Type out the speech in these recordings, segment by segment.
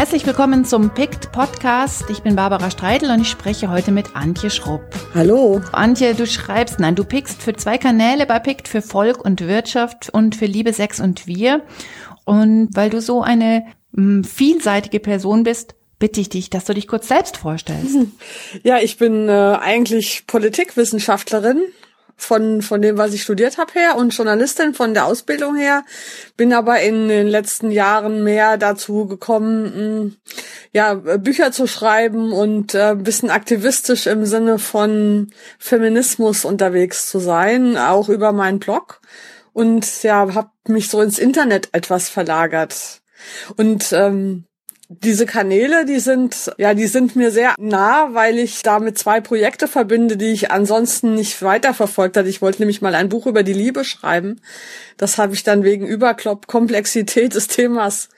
Herzlich willkommen zum PICT Podcast. Ich bin Barbara Streidel und ich spreche heute mit Antje Schrupp. Hallo. Antje, du schreibst, nein, du pickst für zwei Kanäle bei PICT, für Volk und Wirtschaft und für Liebe, Sex und Wir. Und weil du so eine mh, vielseitige Person bist, bitte ich dich, dass du dich kurz selbst vorstellst. Ja, ich bin äh, eigentlich Politikwissenschaftlerin von, von dem, was ich studiert habe her und Journalistin von der Ausbildung her. Bin aber in den letzten Jahren mehr dazu gekommen, mh, ja, Bücher zu schreiben und äh, ein bisschen aktivistisch im Sinne von Feminismus unterwegs zu sein, auch über meinen Blog. Und ja, habe mich so ins Internet etwas verlagert. Und ähm, diese Kanäle, die sind, ja, die sind mir sehr nah, weil ich damit zwei Projekte verbinde, die ich ansonsten nicht weiterverfolgt hatte. Ich wollte nämlich mal ein Buch über die Liebe schreiben. Das habe ich dann wegen Überkomplexität des Themas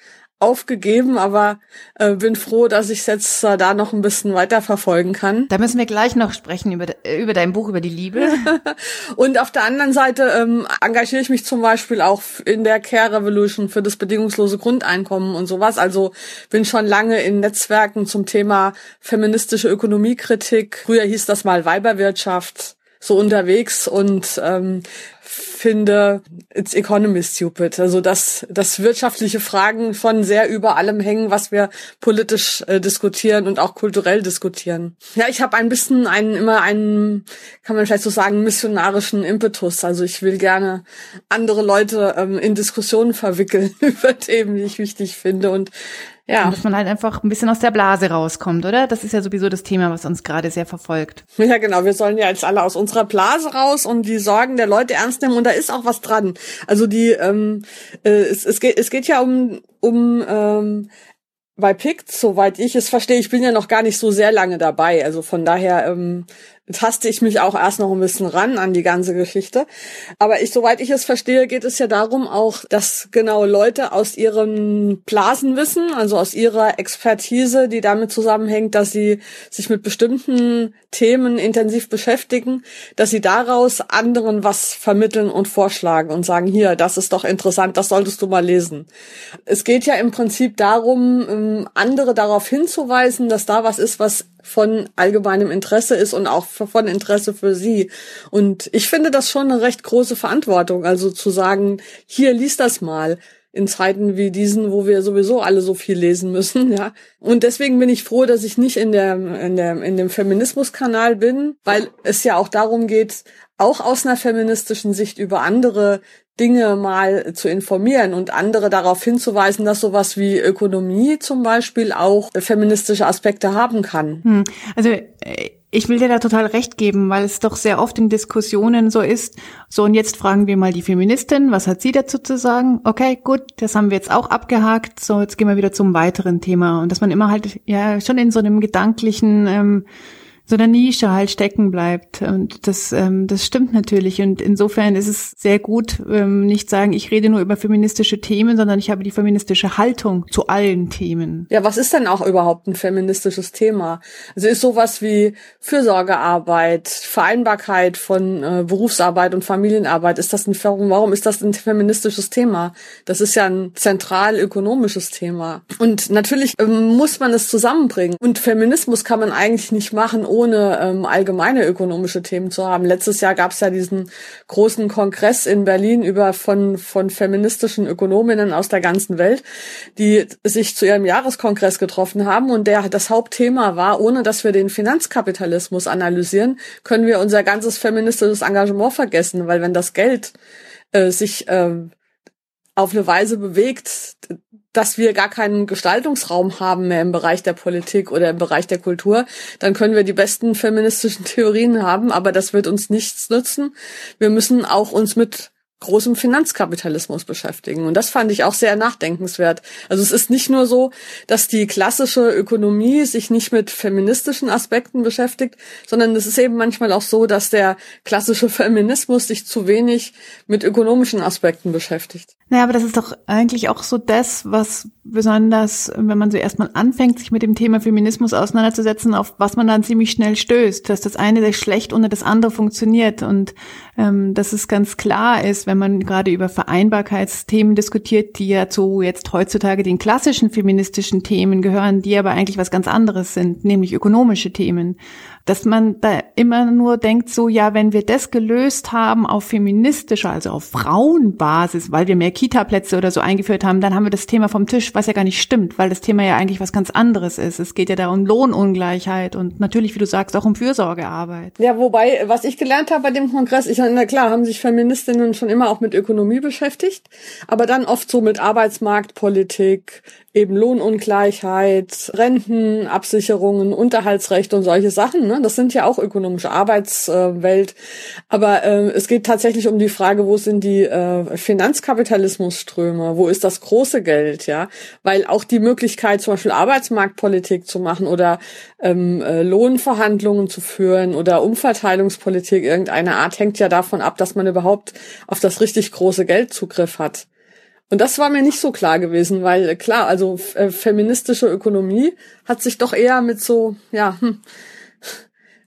aufgegeben, aber äh, bin froh, dass ich es jetzt äh, da noch ein bisschen weiter verfolgen kann. Da müssen wir gleich noch sprechen über, äh, über dein Buch über die Liebe. und auf der anderen Seite ähm, engagiere ich mich zum Beispiel auch in der Care Revolution für das bedingungslose Grundeinkommen und sowas. Also bin schon lange in Netzwerken zum Thema feministische Ökonomiekritik. Früher hieß das mal Weiberwirtschaft so unterwegs und ähm, finde, it's economy stupid. Also dass, dass wirtschaftliche Fragen von sehr über allem hängen, was wir politisch äh, diskutieren und auch kulturell diskutieren. Ja, ich habe ein bisschen einen, immer einen, kann man vielleicht so sagen, missionarischen Impetus. Also ich will gerne andere Leute ähm, in Diskussionen verwickeln über Themen, die ich wichtig finde und ja. Und dass man halt einfach ein bisschen aus der Blase rauskommt, oder? Das ist ja sowieso das Thema, was uns gerade sehr verfolgt. Ja, genau. Wir sollen ja jetzt alle aus unserer Blase raus und die Sorgen der Leute ernst nehmen. Und da ist auch was dran. Also die, ähm, äh, es, es, geht, es geht ja um, um ähm, bei PICT, soweit ich es verstehe, ich bin ja noch gar nicht so sehr lange dabei. Also von daher ähm, taste ich mich auch erst noch ein bisschen ran an die ganze Geschichte. Aber ich, soweit ich es verstehe, geht es ja darum auch, dass genau Leute aus ihren Blasenwissen, also aus ihrer Expertise, die damit zusammenhängt, dass sie sich mit bestimmten Themen intensiv beschäftigen, dass sie daraus anderen was vermitteln und vorschlagen und sagen, hier, das ist doch interessant, das solltest du mal lesen. Es geht ja im Prinzip darum, ähm, andere darauf hinzuweisen, dass da was ist, was von allgemeinem Interesse ist und auch von Interesse für sie. Und ich finde das schon eine recht große Verantwortung, also zu sagen, hier liest das mal in Zeiten wie diesen, wo wir sowieso alle so viel lesen müssen, ja. Und deswegen bin ich froh, dass ich nicht in der, in der, in dem Feminismuskanal bin, weil es ja auch darum geht, auch aus einer feministischen Sicht über andere Dinge mal zu informieren und andere darauf hinzuweisen, dass sowas wie Ökonomie zum Beispiel auch feministische Aspekte haben kann. Hm. Also äh, ich will dir da total recht geben, weil es doch sehr oft in Diskussionen so ist. So, und jetzt fragen wir mal die Feministin, was hat sie dazu zu sagen? Okay, gut, das haben wir jetzt auch abgehakt. So, jetzt gehen wir wieder zum weiteren Thema. Und dass man immer halt ja schon in so einem gedanklichen ähm, so einer Nische halt stecken bleibt. Und das, ähm, das stimmt natürlich. Und insofern ist es sehr gut, ähm, nicht sagen, ich rede nur über feministische Themen, sondern ich habe die feministische Haltung zu allen Themen. Ja, was ist denn auch überhaupt ein feministisches Thema? Also ist sowas wie Fürsorgearbeit, Vereinbarkeit von äh, Berufsarbeit und Familienarbeit, ist das ein, warum ist das ein feministisches Thema? Das ist ja ein zentral ökonomisches Thema. Und natürlich ähm, muss man es zusammenbringen. Und Feminismus kann man eigentlich nicht machen, ohne ähm, allgemeine ökonomische Themen zu haben. Letztes Jahr gab es ja diesen großen Kongress in Berlin über von von feministischen Ökonominnen aus der ganzen Welt, die sich zu ihrem Jahreskongress getroffen haben und der das Hauptthema war, ohne dass wir den Finanzkapitalismus analysieren, können wir unser ganzes feministisches Engagement vergessen, weil wenn das Geld äh, sich äh, auf eine Weise bewegt, dass wir gar keinen Gestaltungsraum haben mehr im Bereich der Politik oder im Bereich der Kultur, dann können wir die besten feministischen Theorien haben, aber das wird uns nichts nützen. Wir müssen auch uns mit großem Finanzkapitalismus beschäftigen. Und das fand ich auch sehr nachdenkenswert. Also es ist nicht nur so, dass die klassische Ökonomie sich nicht mit feministischen Aspekten beschäftigt, sondern es ist eben manchmal auch so, dass der klassische Feminismus sich zu wenig mit ökonomischen Aspekten beschäftigt. Naja, aber das ist doch eigentlich auch so das, was besonders, wenn man so erstmal anfängt, sich mit dem Thema Feminismus auseinanderzusetzen, auf was man dann ziemlich schnell stößt, dass das eine sehr schlecht ohne das andere funktioniert. Und ähm, dass es ganz klar ist, wenn man gerade über Vereinbarkeitsthemen diskutiert, die ja zu jetzt heutzutage den klassischen feministischen Themen gehören, die aber eigentlich was ganz anderes sind, nämlich ökonomische Themen dass man da immer nur denkt, so ja, wenn wir das gelöst haben auf feministischer, also auf Frauenbasis, weil wir mehr Kita-Plätze oder so eingeführt haben, dann haben wir das Thema vom Tisch, was ja gar nicht stimmt, weil das Thema ja eigentlich was ganz anderes ist. Es geht ja da um Lohnungleichheit und natürlich, wie du sagst, auch um Fürsorgearbeit. Ja, wobei, was ich gelernt habe bei dem Kongress, ich na klar, haben sich Feministinnen schon immer auch mit Ökonomie beschäftigt, aber dann oft so mit Arbeitsmarktpolitik, eben Lohnungleichheit, Rentenabsicherungen, Unterhaltsrecht und solche Sachen. Ne? Das sind ja auch ökonomische Arbeitswelt. Aber äh, es geht tatsächlich um die Frage, wo sind die äh, Finanzkapitalismusströme? Wo ist das große Geld? Ja, weil auch die Möglichkeit, zum Beispiel Arbeitsmarktpolitik zu machen oder ähm, äh, Lohnverhandlungen zu führen oder Umverteilungspolitik irgendeiner Art, hängt ja davon ab, dass man überhaupt auf das richtig große Geld Zugriff hat. Und das war mir nicht so klar gewesen, weil äh, klar, also äh, feministische Ökonomie hat sich doch eher mit so, ja, hm,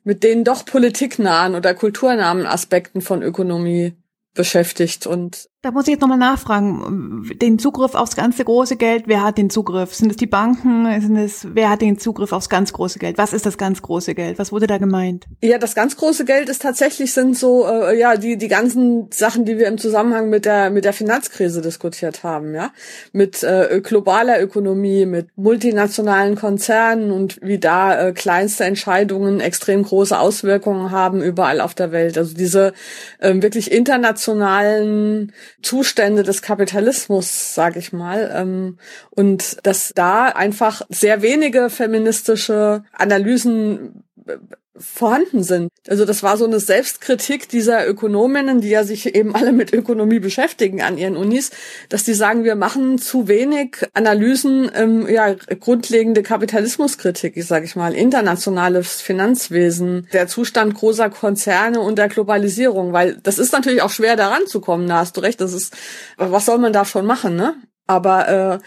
mit den doch politiknahen oder kulturnahen Aspekten von Ökonomie beschäftigt und da muss ich jetzt nochmal nachfragen. Den Zugriff aufs ganze große Geld, wer hat den Zugriff? Sind es die Banken? Sind es, wer hat den Zugriff aufs ganz große Geld? Was ist das ganz große Geld? Was wurde da gemeint? Ja, das ganz große Geld ist tatsächlich sind so, äh, ja, die, die ganzen Sachen, die wir im Zusammenhang mit der, mit der Finanzkrise diskutiert haben, ja. Mit äh, globaler Ökonomie, mit multinationalen Konzernen und wie da äh, kleinste Entscheidungen extrem große Auswirkungen haben überall auf der Welt. Also diese äh, wirklich internationalen Zustände des Kapitalismus, sage ich mal. Ähm, und dass da einfach sehr wenige feministische Analysen äh, vorhanden sind. Also das war so eine Selbstkritik dieser Ökonominnen, die ja sich eben alle mit Ökonomie beschäftigen an ihren Unis, dass die sagen, wir machen zu wenig Analysen, ähm, ja grundlegende Kapitalismuskritik, ich sage ich mal, internationales Finanzwesen, der Zustand großer Konzerne und der Globalisierung, weil das ist natürlich auch schwer daran zu kommen. Da hast du recht. Das ist, was soll man da schon machen, ne? Aber äh,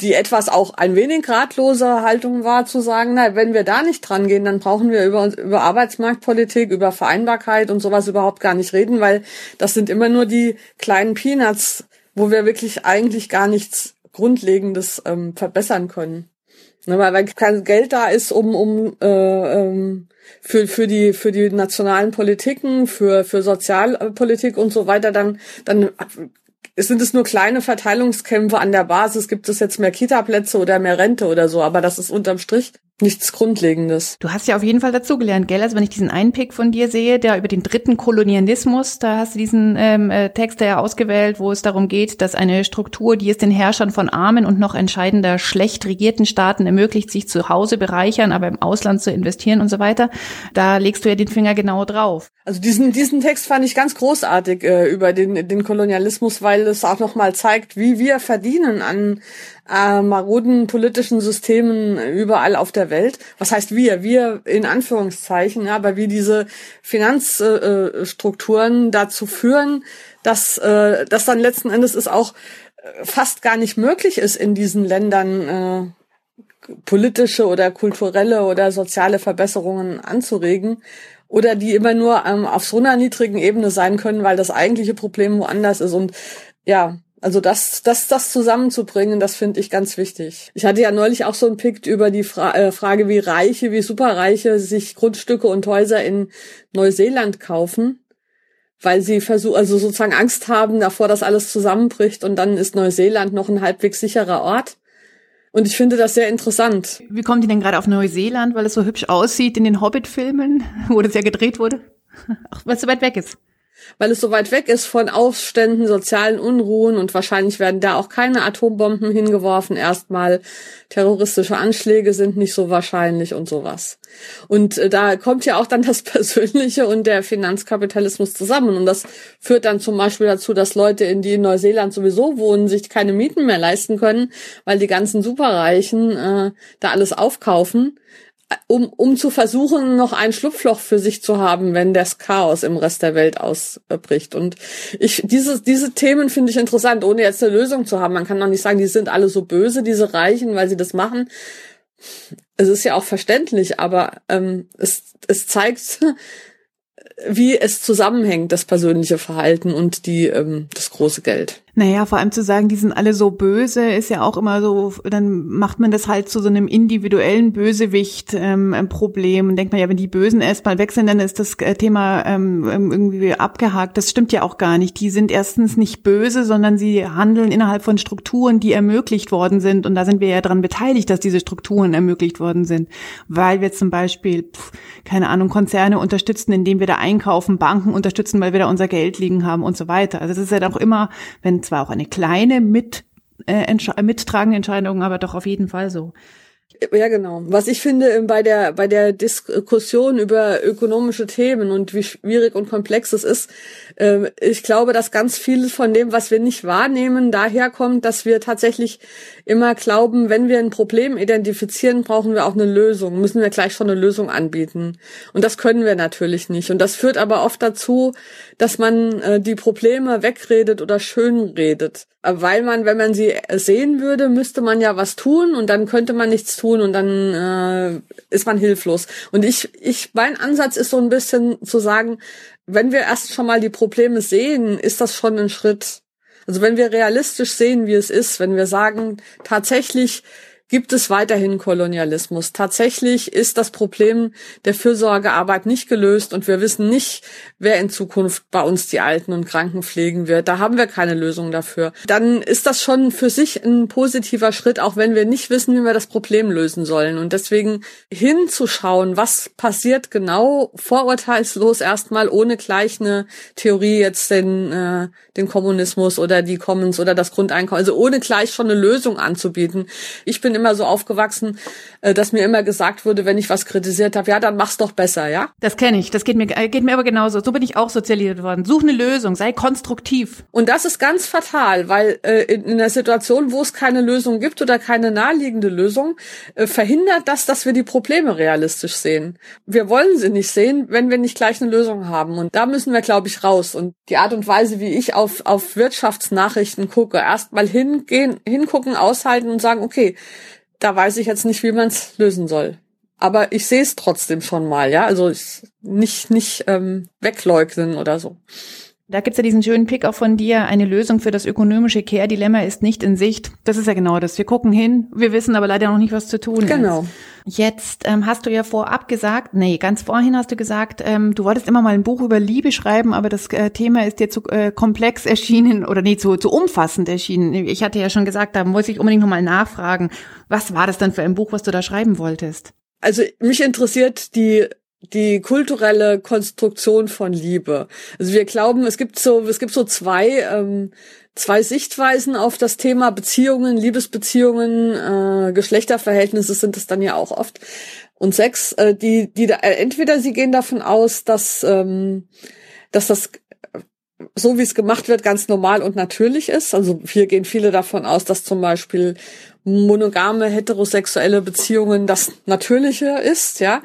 die etwas auch ein wenig ratlose Haltung war, zu sagen, na, wenn wir da nicht dran gehen, dann brauchen wir über, über Arbeitsmarktpolitik, über Vereinbarkeit und sowas überhaupt gar nicht reden, weil das sind immer nur die kleinen Peanuts, wo wir wirklich eigentlich gar nichts Grundlegendes ähm, verbessern können. Ne, weil, weil kein Geld da ist, um, um äh, ähm, für, für, die, für die nationalen Politiken, für, für Sozialpolitik und so weiter, dann, dann sind es nur kleine Verteilungskämpfe an der Basis, gibt es jetzt mehr Kita-Plätze oder mehr Rente oder so, aber das ist unterm Strich nichts Grundlegendes. Du hast ja auf jeden Fall dazugelernt, gell? Also wenn ich diesen Einpick von dir sehe, der über den dritten Kolonialismus, da hast du diesen ähm, äh, Text ja ausgewählt, wo es darum geht, dass eine Struktur, die es den Herrschern von armen und noch entscheidender schlecht regierten Staaten ermöglicht, sich zu Hause bereichern, aber im Ausland zu investieren und so weiter, da legst du ja den Finger genau drauf. Also diesen diesen Text fand ich ganz großartig äh, über den den Kolonialismus, weil es auch noch mal zeigt, wie wir verdienen an äh, maroden politischen Systemen überall auf der Welt. Was heißt wir? Wir in Anführungszeichen, ja, aber wie diese Finanzstrukturen äh, dazu führen, dass, äh, dass dann letzten Endes es auch äh, fast gar nicht möglich ist, in diesen Ländern äh, politische oder kulturelle oder soziale Verbesserungen anzuregen oder die immer nur ähm, auf so einer niedrigen Ebene sein können, weil das eigentliche Problem woanders ist. Und ja, also das, das, das zusammenzubringen, das finde ich ganz wichtig. Ich hatte ja neulich auch so ein Pick über die Fra äh, Frage, wie Reiche, wie Superreiche sich Grundstücke und Häuser in Neuseeland kaufen, weil sie versuchen, also sozusagen Angst haben davor, dass alles zusammenbricht und dann ist Neuseeland noch ein halbwegs sicherer Ort. Und ich finde das sehr interessant. Wie kommt die denn gerade auf Neuseeland, weil es so hübsch aussieht in den Hobbit-Filmen, wo das ja gedreht wurde? Ach, weil es so weit weg ist weil es so weit weg ist von Aufständen, sozialen Unruhen und wahrscheinlich werden da auch keine Atombomben hingeworfen. Erstmal terroristische Anschläge sind nicht so wahrscheinlich und sowas. Und äh, da kommt ja auch dann das Persönliche und der Finanzkapitalismus zusammen. Und das führt dann zum Beispiel dazu, dass Leute, in die in Neuseeland sowieso wohnen, sich keine Mieten mehr leisten können, weil die ganzen Superreichen äh, da alles aufkaufen um, um zu versuchen, noch ein Schlupfloch für sich zu haben, wenn das Chaos im Rest der Welt ausbricht. Und ich, diese, diese Themen finde ich interessant, ohne jetzt eine Lösung zu haben. Man kann doch nicht sagen, die sind alle so böse, diese Reichen, weil sie das machen. Es ist ja auch verständlich, aber ähm, es, es zeigt, wie es zusammenhängt, das persönliche Verhalten und die, ähm, das große Geld. Naja, vor allem zu sagen, die sind alle so böse, ist ja auch immer so, dann macht man das halt zu so einem individuellen Bösewicht ähm, und denkt man ja, wenn die Bösen erstmal weg sind, dann ist das äh, Thema ähm, irgendwie abgehakt. Das stimmt ja auch gar nicht. Die sind erstens nicht böse, sondern sie handeln innerhalb von Strukturen, die ermöglicht worden sind. Und da sind wir ja dran beteiligt, dass diese Strukturen ermöglicht worden sind. Weil wir zum Beispiel, pf, keine Ahnung, Konzerne unterstützen, indem wir da einkaufen, Banken unterstützen, weil wir da unser Geld liegen haben und so weiter. Also es ist ja auch immer, wenn zwar auch eine kleine mit, äh, mittragende Entscheidung, aber doch auf jeden Fall so. Ja, genau. Was ich finde ähm, bei der, bei der Diskussion über ökonomische Themen und wie schwierig und komplex es ist, äh, ich glaube, dass ganz viel von dem, was wir nicht wahrnehmen, daherkommt, dass wir tatsächlich immer glauben, wenn wir ein Problem identifizieren, brauchen wir auch eine Lösung, müssen wir gleich schon eine Lösung anbieten. Und das können wir natürlich nicht. Und das führt aber oft dazu, dass man äh, die Probleme wegredet oder schönredet. Weil man, wenn man sie sehen würde, müsste man ja was tun und dann könnte man nichts tun und dann äh, ist man hilflos. Und ich, ich, mein Ansatz ist so ein bisschen zu sagen, wenn wir erst schon mal die Probleme sehen, ist das schon ein Schritt. Also wenn wir realistisch sehen, wie es ist, wenn wir sagen, tatsächlich gibt es weiterhin Kolonialismus. Tatsächlich ist das Problem der Fürsorgearbeit nicht gelöst und wir wissen nicht, wer in Zukunft bei uns die Alten und Kranken pflegen wird. Da haben wir keine Lösung dafür. Dann ist das schon für sich ein positiver Schritt, auch wenn wir nicht wissen, wie wir das Problem lösen sollen. Und deswegen hinzuschauen, was passiert genau, vorurteilslos erstmal, ohne gleich eine Theorie jetzt den, äh, den Kommunismus oder die Commons oder das Grundeinkommen, also ohne gleich schon eine Lösung anzubieten. Ich bin immer so aufgewachsen, äh, dass mir immer gesagt wurde, wenn ich was kritisiert habe, ja, dann mach's doch besser, ja? Das kenne ich, das geht mir äh, geht mir aber genauso. So bin ich auch sozialisiert worden. Such eine Lösung, sei konstruktiv. Und das ist ganz fatal, weil äh, in, in einer Situation, wo es keine Lösung gibt oder keine naheliegende Lösung, äh, verhindert das, dass wir die Probleme realistisch sehen. Wir wollen sie nicht sehen, wenn wir nicht gleich eine Lösung haben. Und da müssen wir, glaube ich, raus. Und die Art und Weise, wie ich auf, auf Wirtschaftsnachrichten gucke, erstmal hingehen, hingucken, aushalten und sagen, okay, da weiß ich jetzt nicht, wie man es lösen soll. Aber ich sehe es trotzdem schon mal, ja. Also nicht, nicht ähm, wegleugnen oder so. Da gibt's ja diesen schönen Pick auch von dir. Eine Lösung für das ökonomische Care-Dilemma ist nicht in Sicht. Das ist ja genau das. Wir gucken hin, wir wissen aber leider noch nicht, was zu tun genau. ist. Jetzt ähm, hast du ja vorab gesagt, nee, ganz vorhin hast du gesagt, ähm, du wolltest immer mal ein Buch über Liebe schreiben, aber das äh, Thema ist dir zu äh, komplex erschienen oder nee, zu, zu umfassend erschienen. Ich hatte ja schon gesagt, da muss ich unbedingt nochmal nachfragen. Was war das dann für ein Buch, was du da schreiben wolltest? Also mich interessiert die die kulturelle Konstruktion von Liebe. Also wir glauben, es gibt so, es gibt so zwei, ähm, zwei Sichtweisen auf das Thema Beziehungen, Liebesbeziehungen, äh, Geschlechterverhältnisse sind es dann ja auch oft. Und Sex, äh, die, die da, äh, entweder sie gehen davon aus, dass, ähm, dass das so wie es gemacht wird, ganz normal und natürlich ist. Also hier gehen viele davon aus, dass zum Beispiel monogame heterosexuelle Beziehungen das Natürliche ist, ja.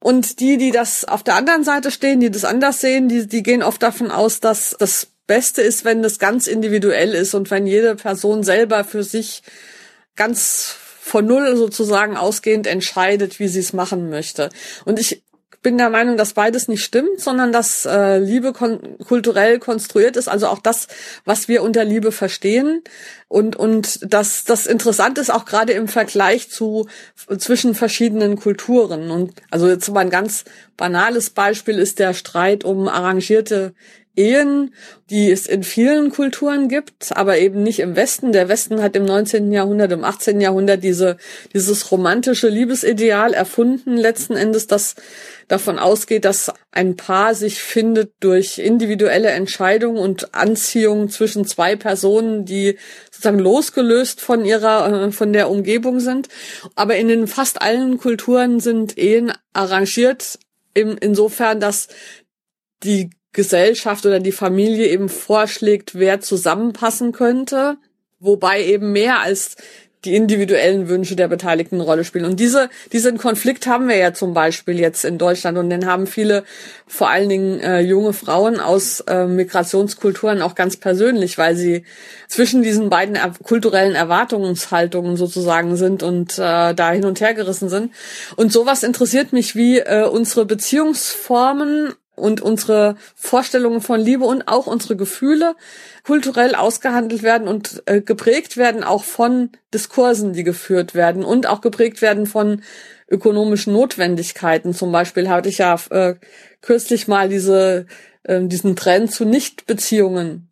Und die, die das auf der anderen Seite stehen, die das anders sehen, die, die gehen oft davon aus, dass das Beste ist, wenn das ganz individuell ist und wenn jede Person selber für sich ganz von Null sozusagen ausgehend entscheidet, wie sie es machen möchte. Und ich bin der Meinung, dass beides nicht stimmt, sondern dass äh, Liebe kon kulturell konstruiert ist, also auch das, was wir unter Liebe verstehen. Und, und dass das interessant ist, auch gerade im Vergleich zu zwischen verschiedenen Kulturen. Und also jetzt mal ein ganz banales Beispiel ist der Streit um arrangierte Ehen, die es in vielen Kulturen gibt, aber eben nicht im Westen. Der Westen hat im 19. Jahrhundert, im 18. Jahrhundert diese, dieses romantische Liebesideal erfunden, letzten Endes, das davon ausgeht, dass ein Paar sich findet durch individuelle Entscheidungen und Anziehung zwischen zwei Personen, die sozusagen losgelöst von ihrer, äh, von der Umgebung sind. Aber in den fast allen Kulturen sind Ehen arrangiert, insofern, dass die Gesellschaft oder die Familie eben vorschlägt, wer zusammenpassen könnte. Wobei eben mehr als die individuellen Wünsche der Beteiligten eine Rolle spielen. Und diese, diesen Konflikt haben wir ja zum Beispiel jetzt in Deutschland und den haben viele, vor allen Dingen äh, junge Frauen aus äh, Migrationskulturen auch ganz persönlich, weil sie zwischen diesen beiden er kulturellen Erwartungshaltungen sozusagen sind und äh, da hin und her gerissen sind. Und sowas interessiert mich, wie äh, unsere Beziehungsformen und unsere Vorstellungen von Liebe und auch unsere Gefühle kulturell ausgehandelt werden und äh, geprägt werden auch von Diskursen, die geführt werden und auch geprägt werden von ökonomischen Notwendigkeiten. Zum Beispiel hatte ich ja äh, kürzlich mal diese, äh, diesen Trend zu Nichtbeziehungen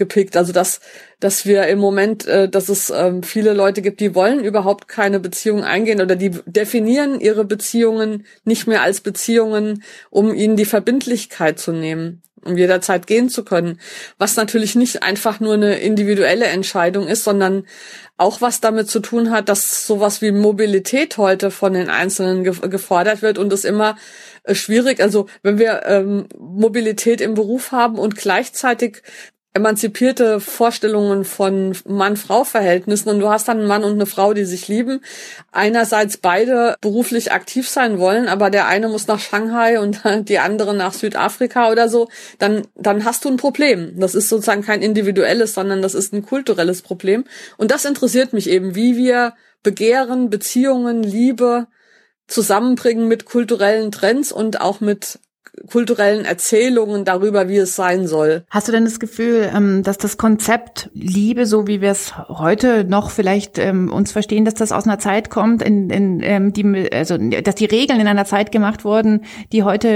gepickt. Also dass, dass wir im Moment, äh, dass es ähm, viele Leute gibt, die wollen überhaupt keine Beziehung eingehen oder die definieren ihre Beziehungen nicht mehr als Beziehungen, um ihnen die Verbindlichkeit zu nehmen, um jederzeit gehen zu können. Was natürlich nicht einfach nur eine individuelle Entscheidung ist, sondern auch was damit zu tun hat, dass sowas wie Mobilität heute von den Einzelnen ge gefordert wird und es immer äh, schwierig, also wenn wir ähm, Mobilität im Beruf haben und gleichzeitig emanzipierte Vorstellungen von Mann-Frau-Verhältnissen und du hast dann einen Mann und eine Frau, die sich lieben. Einerseits beide beruflich aktiv sein wollen, aber der eine muss nach Shanghai und die andere nach Südafrika oder so, dann, dann hast du ein Problem. Das ist sozusagen kein individuelles, sondern das ist ein kulturelles Problem. Und das interessiert mich eben, wie wir Begehren, Beziehungen, Liebe zusammenbringen mit kulturellen Trends und auch mit kulturellen Erzählungen darüber, wie es sein soll. Hast du denn das Gefühl, ähm, dass das Konzept Liebe, so wie wir es heute noch vielleicht ähm, uns verstehen, dass das aus einer Zeit kommt, in, in ähm, die, also dass die Regeln in einer Zeit gemacht wurden, die heute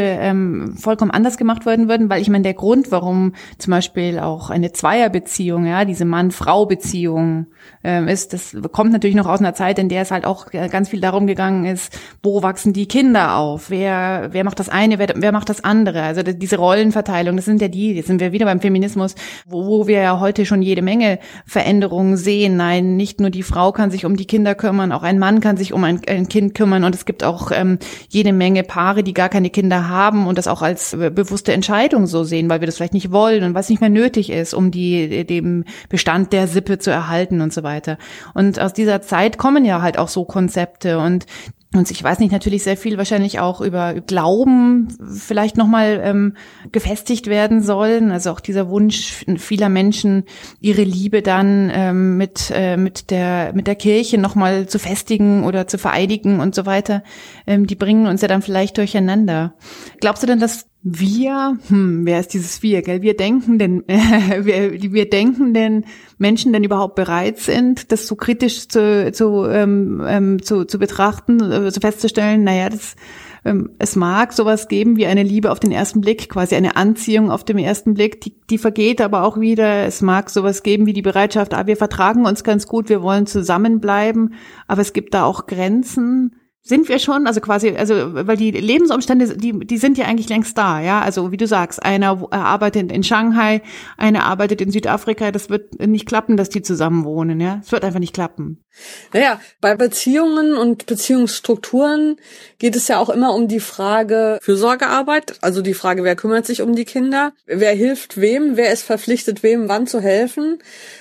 vollkommen anders gemacht werden würden? Weil ich meine, der Grund, warum zum Beispiel auch eine Zweierbeziehung, ja, diese Mann-Frau-Beziehung ist, das kommt natürlich noch aus einer Zeit, in der es halt auch ganz viel darum gegangen ist, wo wachsen die Kinder auf? Wer, wer macht das eine, wer, wer macht das andere? Also diese Rollenverteilung, das sind ja die, jetzt sind wir wieder beim Feminismus, wo, wo wir ja heute schon jede Menge Veränderungen sehen. Nein, nicht nur die Frau kann sich um die Kinder kümmern, auch ein Mann kann sich um ein, ein Kind kümmern und es gibt auch ähm, jede Menge Paare, die gar keine Kinder haben und das auch als bewusste Entscheidung so sehen, weil wir das vielleicht nicht wollen und was nicht mehr nötig ist, um die, dem Bestand der Sippe zu erhalten und so weiter. Und aus dieser Zeit kommen ja halt auch so Konzepte und und ich weiß nicht, natürlich sehr viel wahrscheinlich auch über Glauben vielleicht nochmal ähm, gefestigt werden sollen. Also auch dieser Wunsch vieler Menschen, ihre Liebe dann ähm, mit, äh, mit, der, mit der Kirche nochmal zu festigen oder zu vereidigen und so weiter, ähm, die bringen uns ja dann vielleicht durcheinander. Glaubst du denn, dass wir, hm, wer ist dieses Wir, gell? Wir denken denn, äh, wir, wir denken denn Menschen denn überhaupt bereit sind, das so kritisch zu, zu, ähm, ähm, zu, zu betrachten, äh, so festzustellen, naja, das, ähm, es mag sowas geben wie eine Liebe auf den ersten Blick, quasi eine Anziehung auf den ersten Blick, die, die vergeht aber auch wieder. Es mag sowas geben wie die Bereitschaft, ah, wir vertragen uns ganz gut, wir wollen zusammenbleiben, aber es gibt da auch Grenzen sind wir schon, also quasi, also weil die Lebensumstände, die, die sind ja eigentlich längst da, ja. Also wie du sagst, einer arbeitet in Shanghai, einer arbeitet in Südafrika, das wird nicht klappen, dass die zusammen wohnen, ja. Es wird einfach nicht klappen. Naja, bei Beziehungen und Beziehungsstrukturen geht es ja auch immer um die Frage Fürsorgearbeit, also die Frage, wer kümmert sich um die Kinder, wer hilft wem, wer ist verpflichtet, wem wann zu helfen,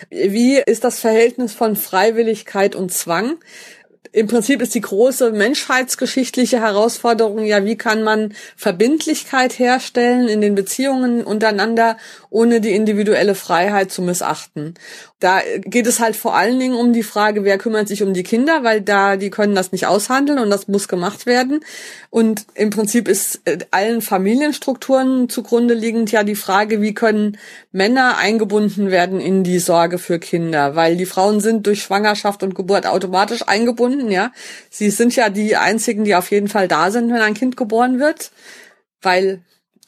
wie ist das Verhältnis von Freiwilligkeit und Zwang im Prinzip ist die große menschheitsgeschichtliche Herausforderung ja, wie kann man Verbindlichkeit herstellen in den Beziehungen untereinander, ohne die individuelle Freiheit zu missachten. Da geht es halt vor allen Dingen um die Frage, wer kümmert sich um die Kinder, weil da die können das nicht aushandeln und das muss gemacht werden. Und im Prinzip ist äh, allen Familienstrukturen zugrunde liegend ja die Frage, wie können Männer eingebunden werden in die Sorge für Kinder, weil die Frauen sind durch Schwangerschaft und Geburt automatisch eingebunden, ja. Sie sind ja die einzigen, die auf jeden Fall da sind, wenn ein Kind geboren wird, weil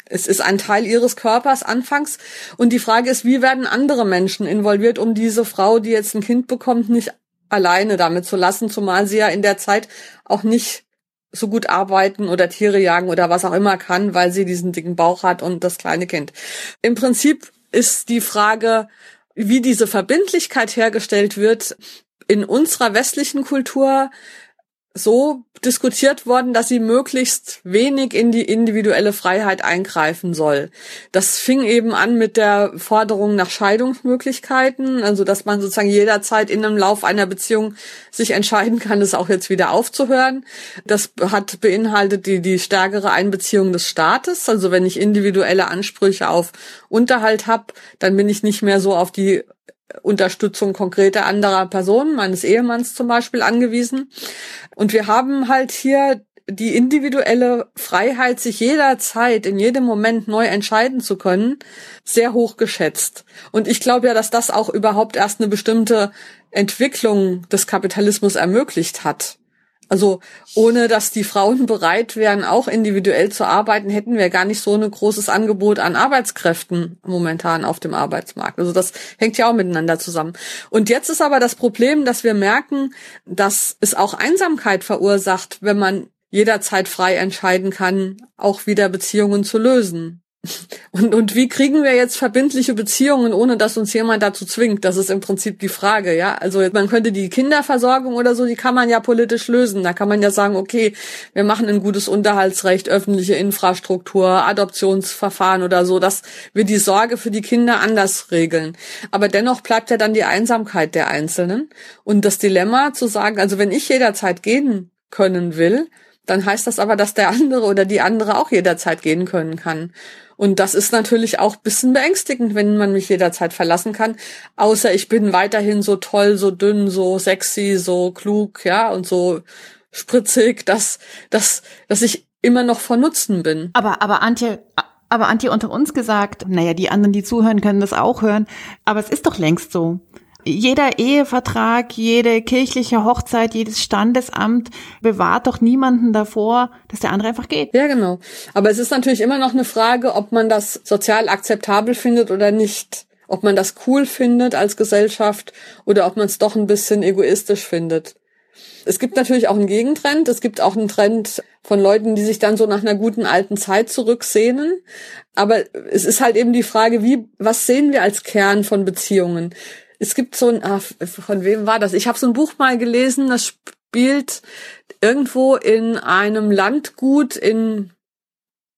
es ist ein Teil ihres Körpers anfangs. Und die Frage ist, wie werden andere Menschen involviert, um diese Frau, die jetzt ein Kind bekommt, nicht alleine damit zu lassen, zumal sie ja in der Zeit auch nicht so gut arbeiten oder Tiere jagen oder was auch immer kann, weil sie diesen dicken Bauch hat und das kleine Kind. Im Prinzip ist die Frage, wie diese Verbindlichkeit hergestellt wird, in unserer westlichen Kultur so diskutiert worden, dass sie möglichst wenig in die individuelle Freiheit eingreifen soll. Das fing eben an mit der Forderung nach Scheidungsmöglichkeiten, also dass man sozusagen jederzeit in einem Lauf einer Beziehung sich entscheiden kann, es auch jetzt wieder aufzuhören. Das hat beinhaltet die, die stärkere Einbeziehung des Staates. Also wenn ich individuelle Ansprüche auf Unterhalt habe, dann bin ich nicht mehr so auf die Unterstützung konkreter anderer Personen, meines Ehemanns zum Beispiel, angewiesen. Und wir haben halt hier die individuelle Freiheit, sich jederzeit, in jedem Moment neu entscheiden zu können, sehr hoch geschätzt. Und ich glaube ja, dass das auch überhaupt erst eine bestimmte Entwicklung des Kapitalismus ermöglicht hat. Also ohne dass die Frauen bereit wären, auch individuell zu arbeiten, hätten wir gar nicht so ein großes Angebot an Arbeitskräften momentan auf dem Arbeitsmarkt. Also das hängt ja auch miteinander zusammen. Und jetzt ist aber das Problem, dass wir merken, dass es auch Einsamkeit verursacht, wenn man jederzeit frei entscheiden kann, auch wieder Beziehungen zu lösen. Und, und wie kriegen wir jetzt verbindliche Beziehungen, ohne dass uns jemand dazu zwingt? Das ist im Prinzip die Frage, ja. Also man könnte die Kinderversorgung oder so, die kann man ja politisch lösen. Da kann man ja sagen, okay, wir machen ein gutes Unterhaltsrecht, öffentliche Infrastruktur, Adoptionsverfahren oder so, dass wir die Sorge für die Kinder anders regeln. Aber dennoch bleibt ja dann die Einsamkeit der Einzelnen und das Dilemma zu sagen, also wenn ich jederzeit gehen können will, dann heißt das aber, dass der andere oder die andere auch jederzeit gehen können kann. Und das ist natürlich auch bisschen beängstigend, wenn man mich jederzeit verlassen kann. Außer ich bin weiterhin so toll, so dünn, so sexy, so klug, ja, und so spritzig, dass, dass, dass ich immer noch von Nutzen bin. Aber, aber Antje, aber Antje unter uns gesagt, naja, die anderen, die zuhören, können das auch hören. Aber es ist doch längst so jeder Ehevertrag, jede kirchliche Hochzeit, jedes Standesamt bewahrt doch niemanden davor, dass der andere einfach geht. Ja, genau. Aber es ist natürlich immer noch eine Frage, ob man das sozial akzeptabel findet oder nicht. Ob man das cool findet als Gesellschaft oder ob man es doch ein bisschen egoistisch findet. Es gibt natürlich auch einen Gegentrend. Es gibt auch einen Trend von Leuten, die sich dann so nach einer guten alten Zeit zurücksehnen. Aber es ist halt eben die Frage, wie, was sehen wir als Kern von Beziehungen? Es gibt so ein, ah, von wem war das? Ich habe so ein Buch mal gelesen, das spielt irgendwo in einem Landgut in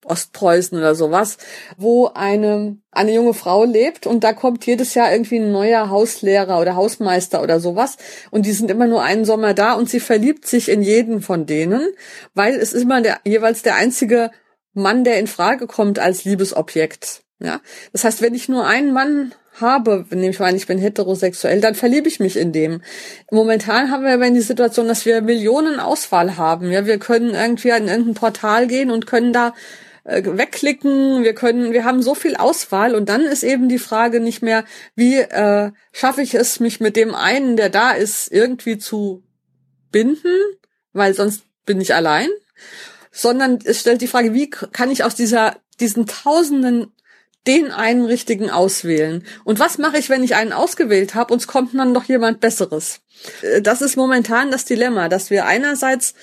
Ostpreußen oder sowas, wo eine, eine junge Frau lebt und da kommt jedes Jahr irgendwie ein neuer Hauslehrer oder Hausmeister oder sowas und die sind immer nur einen Sommer da und sie verliebt sich in jeden von denen, weil es ist immer der, jeweils der einzige Mann, der in Frage kommt als Liebesobjekt. Ja, das heißt, wenn ich nur einen Mann habe, nehme ich mal an, ich bin heterosexuell, dann verliebe ich mich in dem. Momentan haben wir aber in die Situation, dass wir Millionen Auswahl haben. Ja, wir können irgendwie an irgendein Portal gehen und können da äh, wegklicken. Wir können, wir haben so viel Auswahl und dann ist eben die Frage nicht mehr, wie äh, schaffe ich es, mich mit dem einen, der da ist, irgendwie zu binden, weil sonst bin ich allein, sondern es stellt die Frage, wie kann ich aus dieser diesen tausenden den einen richtigen auswählen. Und was mache ich, wenn ich einen ausgewählt habe und es kommt dann noch jemand Besseres? Äh, das ist momentan das Dilemma, dass wir einerseits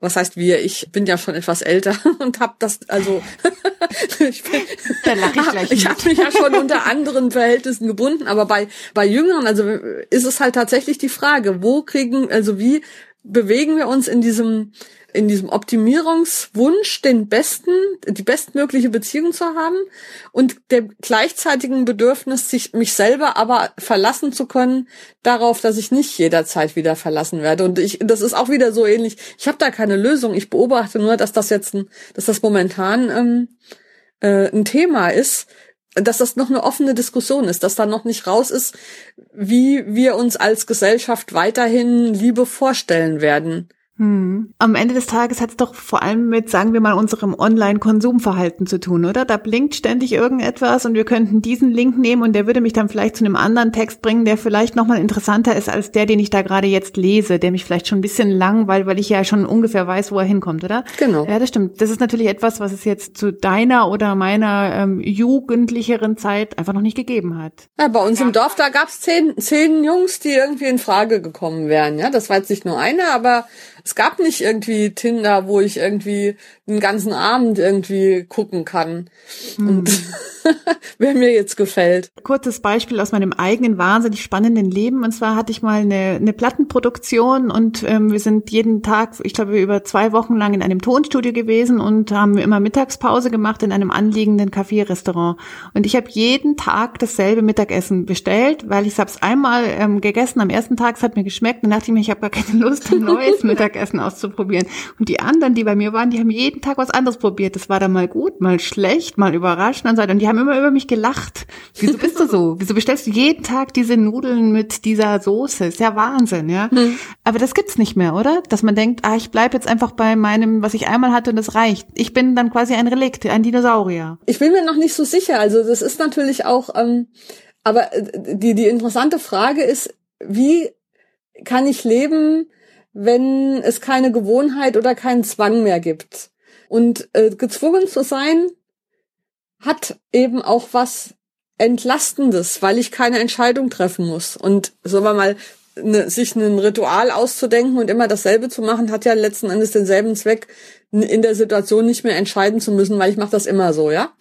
was heißt wir? Ich bin ja schon etwas älter und habe das also ich, bin, ich, ich habe mich ja schon unter anderen Verhältnissen gebunden, aber bei bei Jüngeren also ist es halt tatsächlich die Frage, wo kriegen also wie bewegen wir uns in diesem in diesem Optimierungswunsch, den besten, die bestmögliche Beziehung zu haben und der gleichzeitigen Bedürfnis, sich mich selber aber verlassen zu können, darauf, dass ich nicht jederzeit wieder verlassen werde. Und ich, das ist auch wieder so ähnlich. Ich habe da keine Lösung. Ich beobachte nur, dass das jetzt, ein, dass das momentan ähm, äh, ein Thema ist, dass das noch eine offene Diskussion ist, dass da noch nicht raus ist, wie wir uns als Gesellschaft weiterhin Liebe vorstellen werden. Hm. Am Ende des Tages hat es doch vor allem mit, sagen wir mal, unserem Online-Konsumverhalten zu tun, oder? Da blinkt ständig irgendetwas und wir könnten diesen Link nehmen und der würde mich dann vielleicht zu einem anderen Text bringen, der vielleicht nochmal interessanter ist als der, den ich da gerade jetzt lese, der mich vielleicht schon ein bisschen langweilt, weil ich ja schon ungefähr weiß, wo er hinkommt, oder? Genau. Ja, das stimmt. Das ist natürlich etwas, was es jetzt zu deiner oder meiner ähm, jugendlicheren Zeit einfach noch nicht gegeben hat. Ja, bei uns im Dorf, da gab's zehn, zehn Jungs, die irgendwie in Frage gekommen wären. Ja, das war jetzt nicht nur einer, aber es gab nicht irgendwie Tinder, wo ich irgendwie den ganzen Abend irgendwie gucken kann. Hm. Und wer mir jetzt gefällt. Kurzes Beispiel aus meinem eigenen wahnsinnig spannenden Leben. Und zwar hatte ich mal eine, eine Plattenproduktion und ähm, wir sind jeden Tag, ich glaube, über zwei Wochen lang in einem Tonstudio gewesen und haben immer Mittagspause gemacht in einem anliegenden Café-Restaurant. Und ich habe jeden Tag dasselbe Mittagessen bestellt, weil ich habe es einmal ähm, gegessen. Am ersten Tag, es hat mir geschmeckt. Dann dachte ich mir, ich habe gar keine Lust, ein neues Mittagessen auszuprobieren. Und die anderen, die bei mir waren, die haben jeden Tag was anderes probiert. Das war dann mal gut, mal schlecht, mal überraschend und so. Und die haben immer über mich gelacht. Wieso bist du so? Wieso bestellst du jeden Tag diese Nudeln mit dieser Soße? Ist ja Wahnsinn, ja. Hm. Aber das gibt's nicht mehr, oder? Dass man denkt, ah, ich bleib jetzt einfach bei meinem, was ich einmal hatte und das reicht. Ich bin dann quasi ein Relikt, ein Dinosaurier. Ich bin mir noch nicht so sicher. Also das ist natürlich auch, ähm, aber äh, die, die interessante Frage ist, wie kann ich leben, wenn es keine Gewohnheit oder keinen Zwang mehr gibt? Und äh, gezwungen zu sein, hat eben auch was Entlastendes, weil ich keine Entscheidung treffen muss. Und sagen wir mal, ne, sich ein Ritual auszudenken und immer dasselbe zu machen, hat ja letzten Endes denselben Zweck, in der Situation nicht mehr entscheiden zu müssen, weil ich mache das immer so, ja.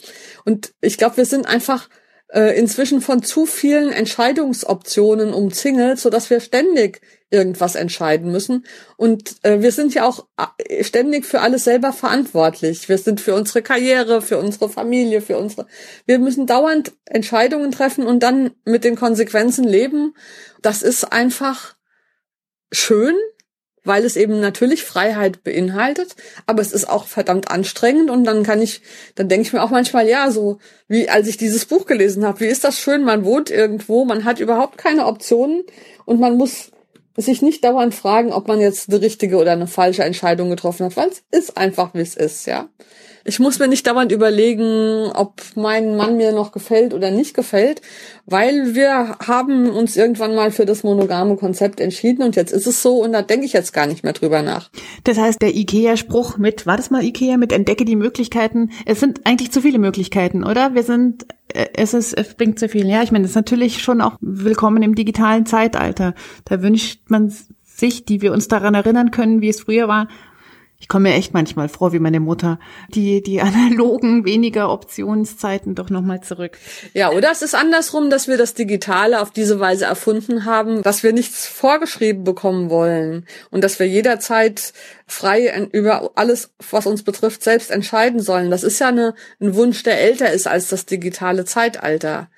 Und ich glaube, wir sind einfach äh, inzwischen von zu vielen Entscheidungsoptionen umzingelt, so dass wir ständig irgendwas entscheiden müssen. Und äh, wir sind ja auch äh, ständig für alles selber verantwortlich. Wir sind für unsere Karriere, für unsere Familie, für unsere. Wir müssen dauernd Entscheidungen treffen und dann mit den Konsequenzen leben. Das ist einfach schön, weil es eben natürlich Freiheit beinhaltet, aber es ist auch verdammt anstrengend und dann kann ich, dann denke ich mir auch manchmal, ja, so wie als ich dieses Buch gelesen habe, wie ist das schön, man wohnt irgendwo, man hat überhaupt keine Optionen und man muss sich nicht dauernd fragen, ob man jetzt eine richtige oder eine falsche Entscheidung getroffen hat, weil es ist einfach, wie es ist, ja. Ich muss mir nicht dauernd überlegen, ob mein Mann mir noch gefällt oder nicht gefällt, weil wir haben uns irgendwann mal für das monogame Konzept entschieden und jetzt ist es so und da denke ich jetzt gar nicht mehr drüber nach. Das heißt, der IKEA-Spruch mit, war das mal IKEA, mit entdecke die Möglichkeiten, es sind eigentlich zu viele Möglichkeiten, oder? Wir sind es ist, es bringt zu viel. Ja, ich meine, das ist natürlich schon auch willkommen im digitalen Zeitalter. Da wünscht man sich, die wir uns daran erinnern können, wie es früher war, ich komme mir echt manchmal vor wie meine Mutter. Die, die analogen, weniger Optionszeiten doch nochmal zurück. Ja, oder es ist andersrum, dass wir das Digitale auf diese Weise erfunden haben, dass wir nichts vorgeschrieben bekommen wollen und dass wir jederzeit frei über alles, was uns betrifft, selbst entscheiden sollen. Das ist ja eine, ein Wunsch, der älter ist als das digitale Zeitalter.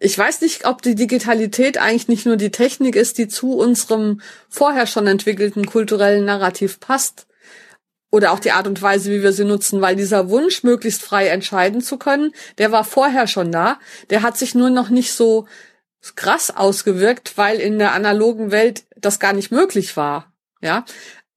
Ich weiß nicht, ob die Digitalität eigentlich nicht nur die Technik ist, die zu unserem vorher schon entwickelten kulturellen Narrativ passt, oder auch die Art und Weise, wie wir sie nutzen, weil dieser Wunsch, möglichst frei entscheiden zu können, der war vorher schon da. Der hat sich nur noch nicht so krass ausgewirkt, weil in der analogen Welt das gar nicht möglich war. Ja,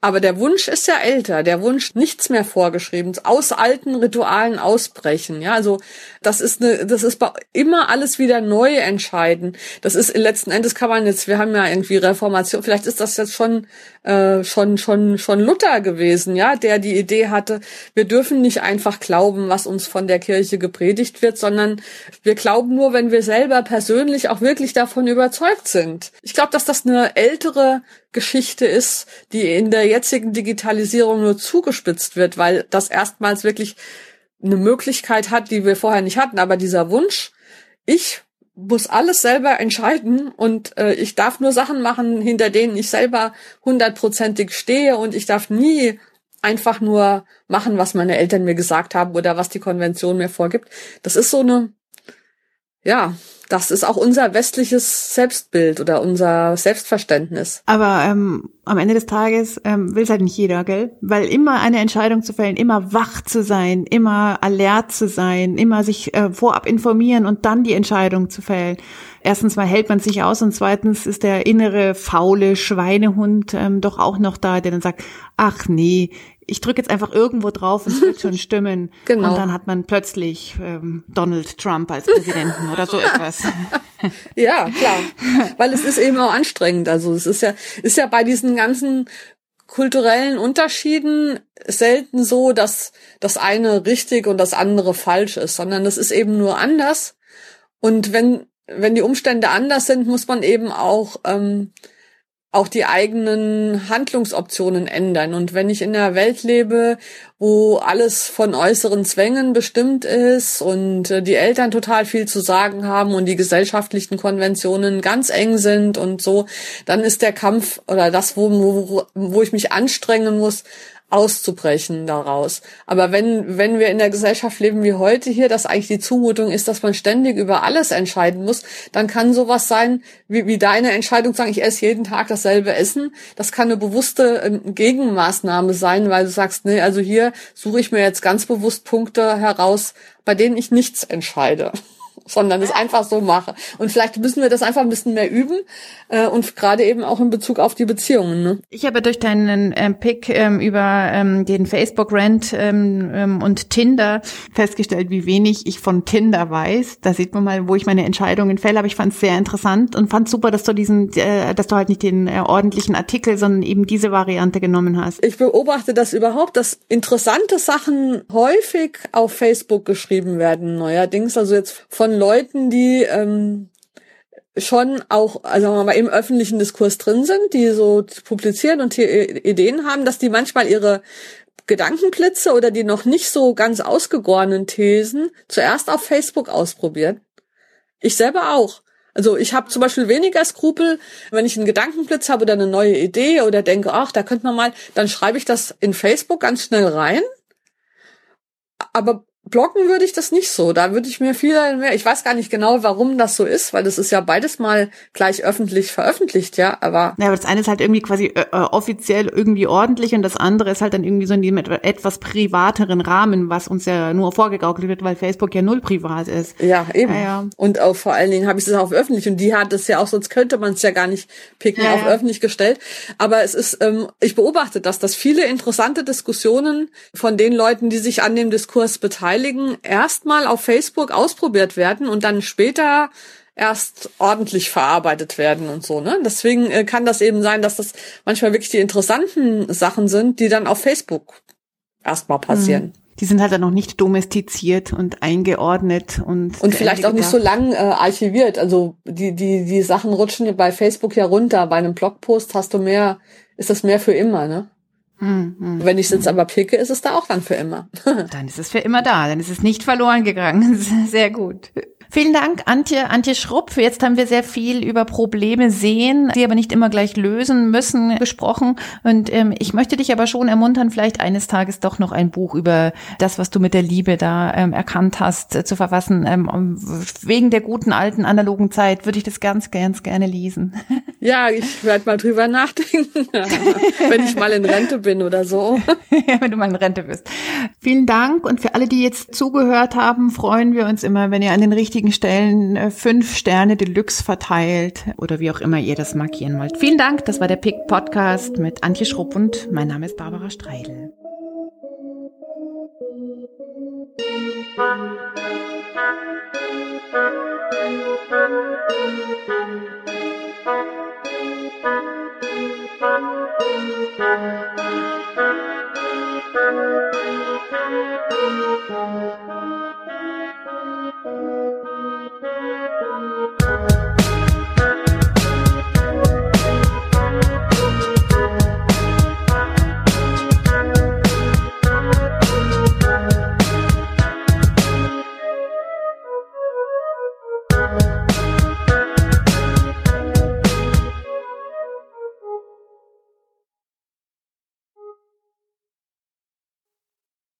aber der Wunsch ist ja älter, der Wunsch nichts mehr vorgeschrieben, aus alten Ritualen ausbrechen. Ja, also das ist eine, das ist immer alles wieder neu entscheiden. Das ist letzten Endes kann man jetzt, wir haben ja irgendwie Reformation, vielleicht ist das jetzt schon äh, schon schon schon Luther gewesen, ja, der die Idee hatte, wir dürfen nicht einfach glauben, was uns von der Kirche gepredigt wird, sondern wir glauben nur, wenn wir selber persönlich auch wirklich davon überzeugt sind. Ich glaube, dass das eine ältere Geschichte ist, die in der jetzigen Digitalisierung nur zugespitzt wird, weil das erstmals wirklich eine Möglichkeit hat, die wir vorher nicht hatten. Aber dieser Wunsch, ich muss alles selber entscheiden und äh, ich darf nur Sachen machen, hinter denen ich selber hundertprozentig stehe und ich darf nie einfach nur machen, was meine Eltern mir gesagt haben oder was die Konvention mir vorgibt. Das ist so eine, ja, das ist auch unser westliches Selbstbild oder unser Selbstverständnis. Aber ähm, am Ende des Tages ähm, will es halt nicht jeder, gell? Weil immer eine Entscheidung zu fällen, immer wach zu sein, immer alert zu sein, immer sich äh, vorab informieren und dann die Entscheidung zu fällen. Erstens mal hält man sich aus und zweitens ist der innere faule Schweinehund ähm, doch auch noch da, der dann sagt, ach nee, ich drücke jetzt einfach irgendwo drauf und es wird schon stimmen. genau. Und dann hat man plötzlich ähm, Donald Trump als Präsidenten oder so etwas. ja, klar. Weil es ist eben auch anstrengend. Also es ist ja, ist ja bei diesen ganzen kulturellen Unterschieden selten so, dass das eine richtig und das andere falsch ist, sondern es ist eben nur anders. Und wenn, wenn die Umstände anders sind, muss man eben auch ähm, auch die eigenen Handlungsoptionen ändern. Und wenn ich in einer Welt lebe, wo alles von äußeren Zwängen bestimmt ist und äh, die Eltern total viel zu sagen haben und die gesellschaftlichen Konventionen ganz eng sind und so, dann ist der Kampf oder das, wo, wo, wo ich mich anstrengen muss, auszubrechen daraus. Aber wenn, wenn wir in der Gesellschaft leben wie heute hier, dass eigentlich die Zumutung ist, dass man ständig über alles entscheiden muss, dann kann sowas sein, wie, wie deine Entscheidung sagen, ich esse jeden Tag dasselbe Essen. Das kann eine bewusste ähm, Gegenmaßnahme sein, weil du sagst, nee, also hier suche ich mir jetzt ganz bewusst Punkte heraus, bei denen ich nichts entscheide sondern es einfach so mache. Und vielleicht müssen wir das einfach ein bisschen mehr üben äh, und gerade eben auch in Bezug auf die Beziehungen. Ne? Ich habe durch deinen ähm, Pick ähm, über ähm, den Facebook-Rant ähm, ähm, und Tinder festgestellt, wie wenig ich von Tinder weiß. Da sieht man mal, wo ich meine Entscheidungen fälle. Aber ich fand es sehr interessant und fand super, dass du diesen, äh, dass du halt nicht den äh, ordentlichen Artikel, sondern eben diese Variante genommen hast. Ich beobachte das überhaupt, dass interessante Sachen häufig auf Facebook geschrieben werden neuerdings. Also jetzt von Leuten, die ähm, schon auch, also mal im öffentlichen Diskurs drin sind, die so publizieren und hier Ideen haben, dass die manchmal ihre Gedankenblitze oder die noch nicht so ganz ausgegorenen Thesen zuerst auf Facebook ausprobieren. Ich selber auch. Also ich habe zum Beispiel weniger Skrupel, wenn ich einen Gedankenblitz habe oder eine neue Idee oder denke, ach, da könnte man mal, dann schreibe ich das in Facebook ganz schnell rein. Aber Blocken würde ich das nicht so. Da würde ich mir viel mehr, ich weiß gar nicht genau, warum das so ist, weil das ist ja beides mal gleich öffentlich veröffentlicht, ja, aber. Ja, aber das eine ist halt irgendwie quasi äh, offiziell irgendwie ordentlich und das andere ist halt dann irgendwie so in dem etwas privateren Rahmen, was uns ja nur vorgegaukelt wird, weil Facebook ja null privat ist. Ja, eben. Ja, ja. Und auch vor allen Dingen habe ich es auf öffentlich und die hat es ja auch, sonst könnte man es ja gar nicht picken, ja, auf öffentlich gestellt. Aber es ist, ähm, ich beobachte das, dass viele interessante Diskussionen von den Leuten, die sich an dem Diskurs beteiligen, Beteiligen erstmal auf Facebook ausprobiert werden und dann später erst ordentlich verarbeitet werden und so, ne? Deswegen äh, kann das eben sein, dass das manchmal wirklich die interessanten Sachen sind, die dann auf Facebook erstmal passieren. Mhm. Die sind halt dann noch nicht domestiziert und eingeordnet und und vielleicht auch nicht so lang äh, archiviert. Also die die die Sachen rutschen bei Facebook ja runter. Bei einem Blogpost hast du mehr, ist das mehr für immer, ne? Hm, hm, Wenn ich es jetzt aber picke, ist es da auch dann für immer. dann ist es für immer da, dann ist es nicht verloren gegangen. Sehr gut. Vielen Dank, Antje, Antje Schrupp. Jetzt haben wir sehr viel über Probleme sehen, die aber nicht immer gleich lösen müssen, gesprochen. Und ähm, ich möchte dich aber schon ermuntern, vielleicht eines Tages doch noch ein Buch über das, was du mit der Liebe da ähm, erkannt hast, äh, zu verfassen. Ähm, wegen der guten alten analogen Zeit würde ich das ganz, ganz gerne lesen. Ja, ich werde mal drüber nachdenken, wenn ich mal in Rente bin oder so. ja, wenn du mal in Rente bist. Vielen Dank. Und für alle, die jetzt zugehört haben, freuen wir uns immer, wenn ihr an den richtigen richtigen Stellen äh, fünf Sterne Deluxe verteilt oder wie auch immer ihr das markieren wollt. Vielen Dank, das war der Pick Podcast mit Antje Schrupp und mein Name ist Barbara Streidel. Thank you. Thank you.